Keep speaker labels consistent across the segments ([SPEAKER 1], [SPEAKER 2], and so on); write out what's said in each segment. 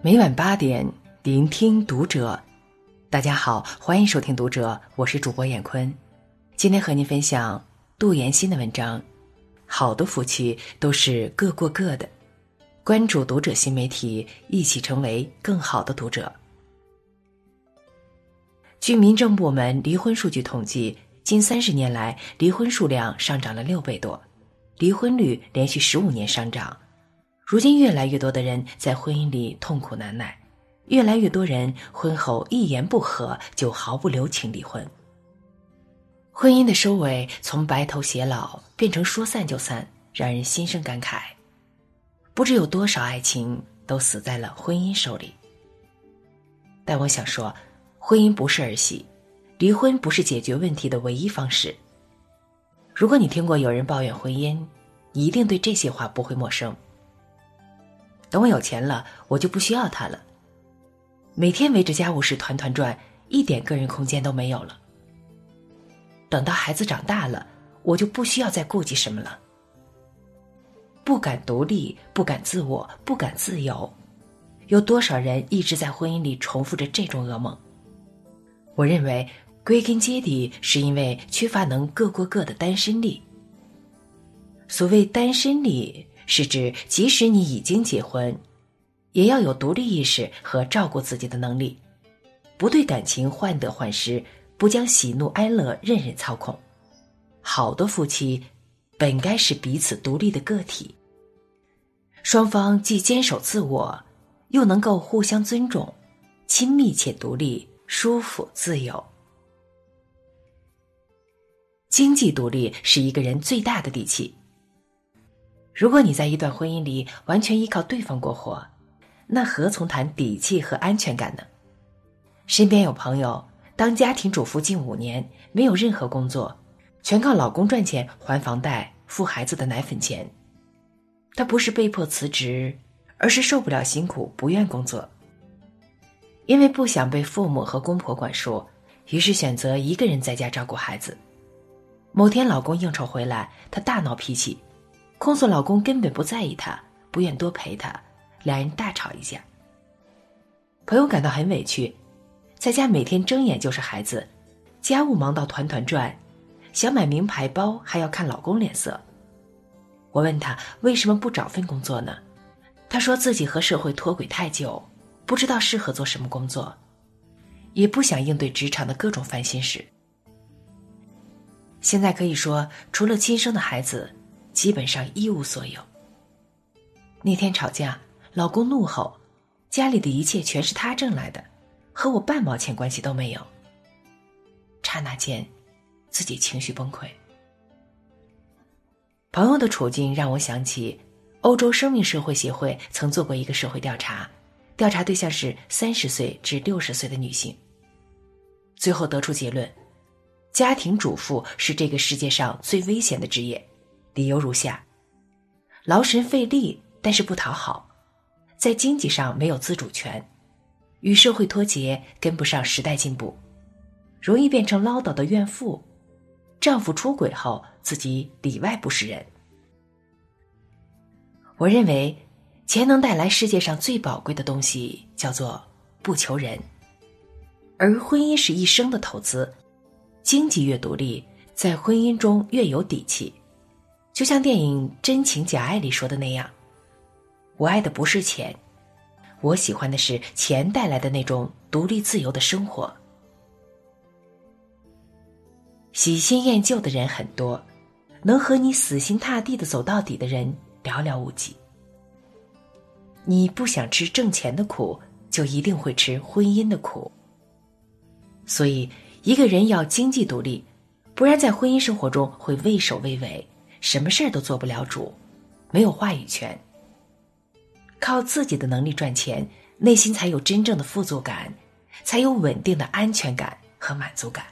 [SPEAKER 1] 每晚八点，聆听读者。大家好，欢迎收听读者，我是主播闫坤。今天和您分享杜岩新的文章。好的夫妻都是各过各的。关注读者新媒体，一起成为更好的读者。据民政部门离婚数据统计，近三十年来，离婚数量上涨了六倍多，离婚率连续十五年上涨。如今，越来越多的人在婚姻里痛苦难耐，越来越多人婚后一言不合就毫不留情离婚。婚姻的收尾从白头偕老变成说散就散，让人心生感慨。不知有多少爱情都死在了婚姻手里。但我想说，婚姻不是儿戏，离婚不是解决问题的唯一方式。如果你听过有人抱怨婚姻，你一定对这些话不会陌生。等我有钱了，我就不需要他了。每天围着家务事团团转，一点个人空间都没有了。等到孩子长大了，我就不需要再顾及什么了。不敢独立，不敢自我，不敢自由，有多少人一直在婚姻里重复着这种噩梦？我认为，归根结底是因为缺乏能各过各的单身力。所谓单身力，是指即使你已经结婚，也要有独立意识和照顾自己的能力，不对感情患得患失。不将喜怒哀乐任人操控，好的夫妻本该是彼此独立的个体，双方既坚守自我，又能够互相尊重，亲密且独立，舒服自由。经济独立是一个人最大的底气。如果你在一段婚姻里完全依靠对方过活，那何从谈底气和安全感呢？身边有朋友。当家庭主妇近五年，没有任何工作，全靠老公赚钱还房贷、付孩子的奶粉钱。她不是被迫辞职，而是受不了辛苦，不愿工作。因为不想被父母和公婆管束，于是选择一个人在家照顾孩子。某天，老公应酬回来，她大闹脾气，控诉老公根本不在意她，不愿多陪她，两人大吵一架。朋友感到很委屈。在家每天睁眼就是孩子，家务忙到团团转，想买名牌包还要看老公脸色。我问他为什么不找份工作呢？他说自己和社会脱轨太久，不知道适合做什么工作，也不想应对职场的各种烦心事。现在可以说，除了亲生的孩子，基本上一无所有。那天吵架，老公怒吼：“家里的一切全是他挣来的。”和我半毛钱关系都没有。刹那间，自己情绪崩溃。朋友的处境让我想起，欧洲生命社会协会曾做过一个社会调查，调查对象是三十岁至六十岁的女性。最后得出结论：家庭主妇是这个世界上最危险的职业。理由如下：劳神费力，但是不讨好，在经济上没有自主权。与社会脱节，跟不上时代进步，容易变成唠叨的怨妇。丈夫出轨后，自己里外不是人。我认为，钱能带来世界上最宝贵的东西，叫做不求人。而婚姻是一生的投资，经济越独立，在婚姻中越有底气。就像电影《真情假爱》里说的那样，我爱的不是钱。我喜欢的是钱带来的那种独立自由的生活。喜新厌旧的人很多，能和你死心塌地的走到底的人寥寥无几。你不想吃挣钱的苦，就一定会吃婚姻的苦。所以，一个人要经济独立，不然在婚姻生活中会畏首畏尾，什么事儿都做不了主，没有话语权。靠自己的能力赚钱，内心才有真正的富足感，才有稳定的安全感和满足感。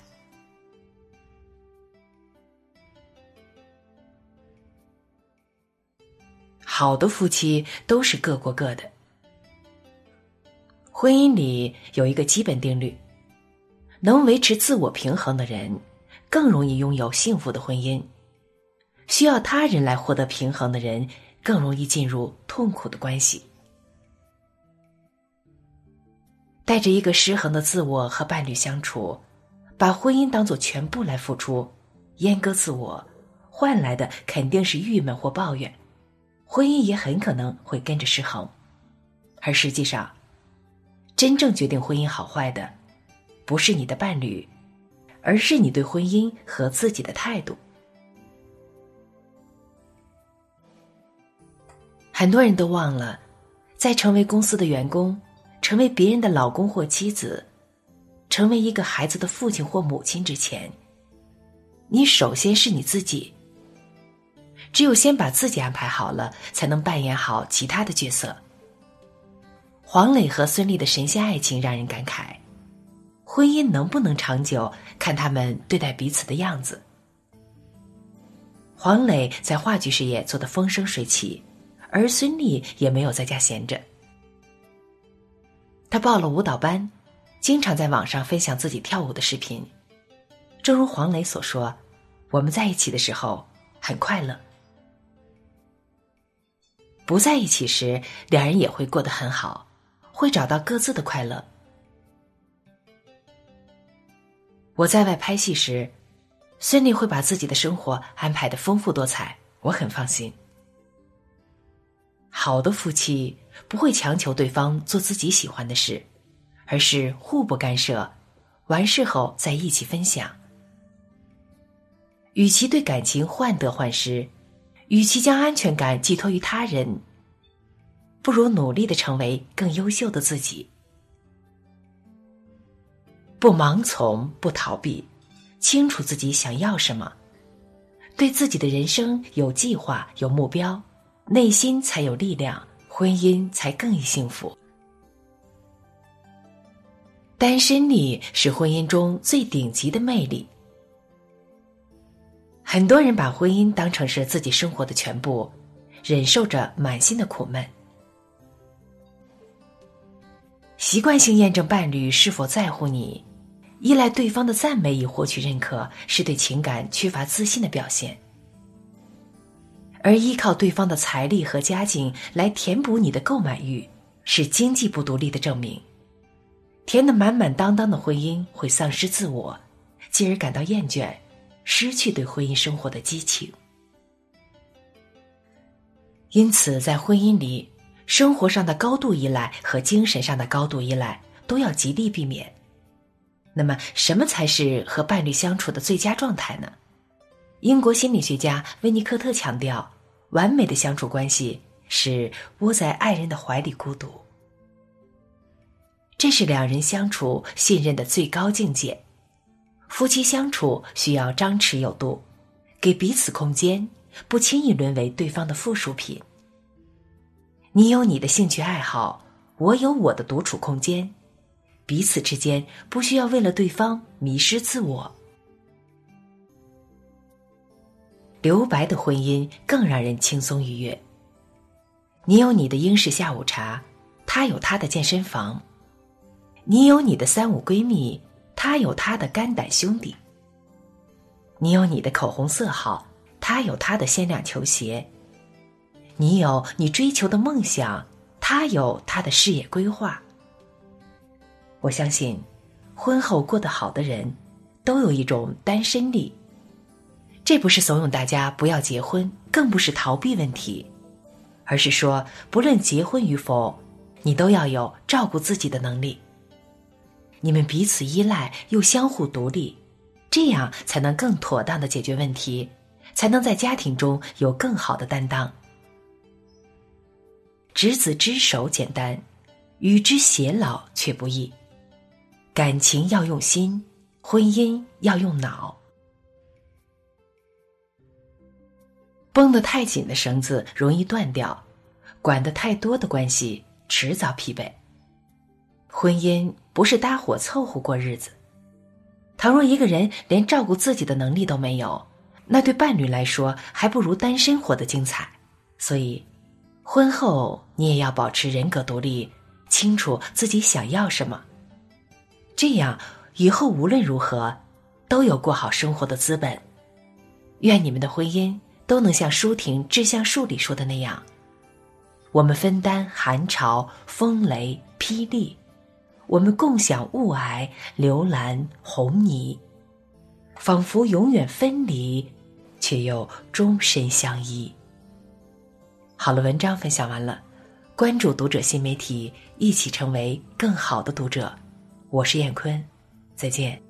[SPEAKER 1] 好的夫妻都是各过各的。婚姻里有一个基本定律：能维持自我平衡的人，更容易拥有幸福的婚姻；需要他人来获得平衡的人。更容易进入痛苦的关系。带着一个失衡的自我和伴侣相处，把婚姻当做全部来付出，阉割自我，换来的肯定是郁闷或抱怨，婚姻也很可能会跟着失衡。而实际上，真正决定婚姻好坏的，不是你的伴侣，而是你对婚姻和自己的态度。很多人都忘了，在成为公司的员工、成为别人的老公或妻子、成为一个孩子的父亲或母亲之前，你首先是你自己。只有先把自己安排好了，才能扮演好其他的角色。黄磊和孙俪的神仙爱情让人感慨，婚姻能不能长久，看他们对待彼此的样子。黄磊在话剧事业做得风生水起。而孙俪也没有在家闲着，她报了舞蹈班，经常在网上分享自己跳舞的视频。正如黄磊所说：“我们在一起的时候很快乐，不在一起时，两人也会过得很好，会找到各自的快乐。”我在外拍戏时，孙俪会把自己的生活安排的丰富多彩，我很放心。好的夫妻不会强求对方做自己喜欢的事，而是互不干涉，完事后再一起分享。与其对感情患得患失，与其将安全感寄托于他人，不如努力的成为更优秀的自己。不盲从，不逃避，清楚自己想要什么，对自己的人生有计划、有目标。内心才有力量，婚姻才更易幸福。单身力是婚姻中最顶级的魅力。很多人把婚姻当成是自己生活的全部，忍受着满心的苦闷。习惯性验证伴侣是否在乎你，依赖对方的赞美以获取认可，是对情感缺乏自信的表现。而依靠对方的财力和家境来填补你的购买欲，是经济不独立的证明。填得满满当当的婚姻会丧失自我，进而感到厌倦，失去对婚姻生活的激情。因此，在婚姻里，生活上的高度依赖和精神上的高度依赖都要极力避免。那么，什么才是和伴侣相处的最佳状态呢？英国心理学家温尼科特强调。完美的相处关系是窝在爱人的怀里孤独，这是两人相处信任的最高境界。夫妻相处需要张弛有度，给彼此空间，不轻易沦为对方的附属品。你有你的兴趣爱好，我有我的独处空间，彼此之间不需要为了对方迷失自我。留白的婚姻更让人轻松愉悦。你有你的英式下午茶，他有他的健身房；你有你的三五闺蜜，他有他的肝胆兄弟；你有你的口红色号，他有他的限量球鞋；你有你追求的梦想，他有他的事业规划。我相信，婚后过得好的人，都有一种单身力。这不是怂恿大家不要结婚，更不是逃避问题，而是说，不论结婚与否，你都要有照顾自己的能力。你们彼此依赖又相互独立，这样才能更妥当的解决问题，才能在家庭中有更好的担当。执子之手简单，与之偕老却不易。感情要用心，婚姻要用脑。绷得太紧的绳子容易断掉，管得太多的关系迟早疲惫。婚姻不是搭伙凑合过日子。倘若一个人连照顾自己的能力都没有，那对伴侣来说还不如单身活得精彩。所以，婚后你也要保持人格独立，清楚自己想要什么，这样以后无论如何都有过好生活的资本。愿你们的婚姻。都能像舒婷《致橡树》里说的那样，我们分担寒潮、风雷、霹雳，我们共享雾霭、流岚、红霓，仿佛永远分离，却又终身相依。好了，文章分享完了，关注读者新媒体，一起成为更好的读者。我是燕坤，再见。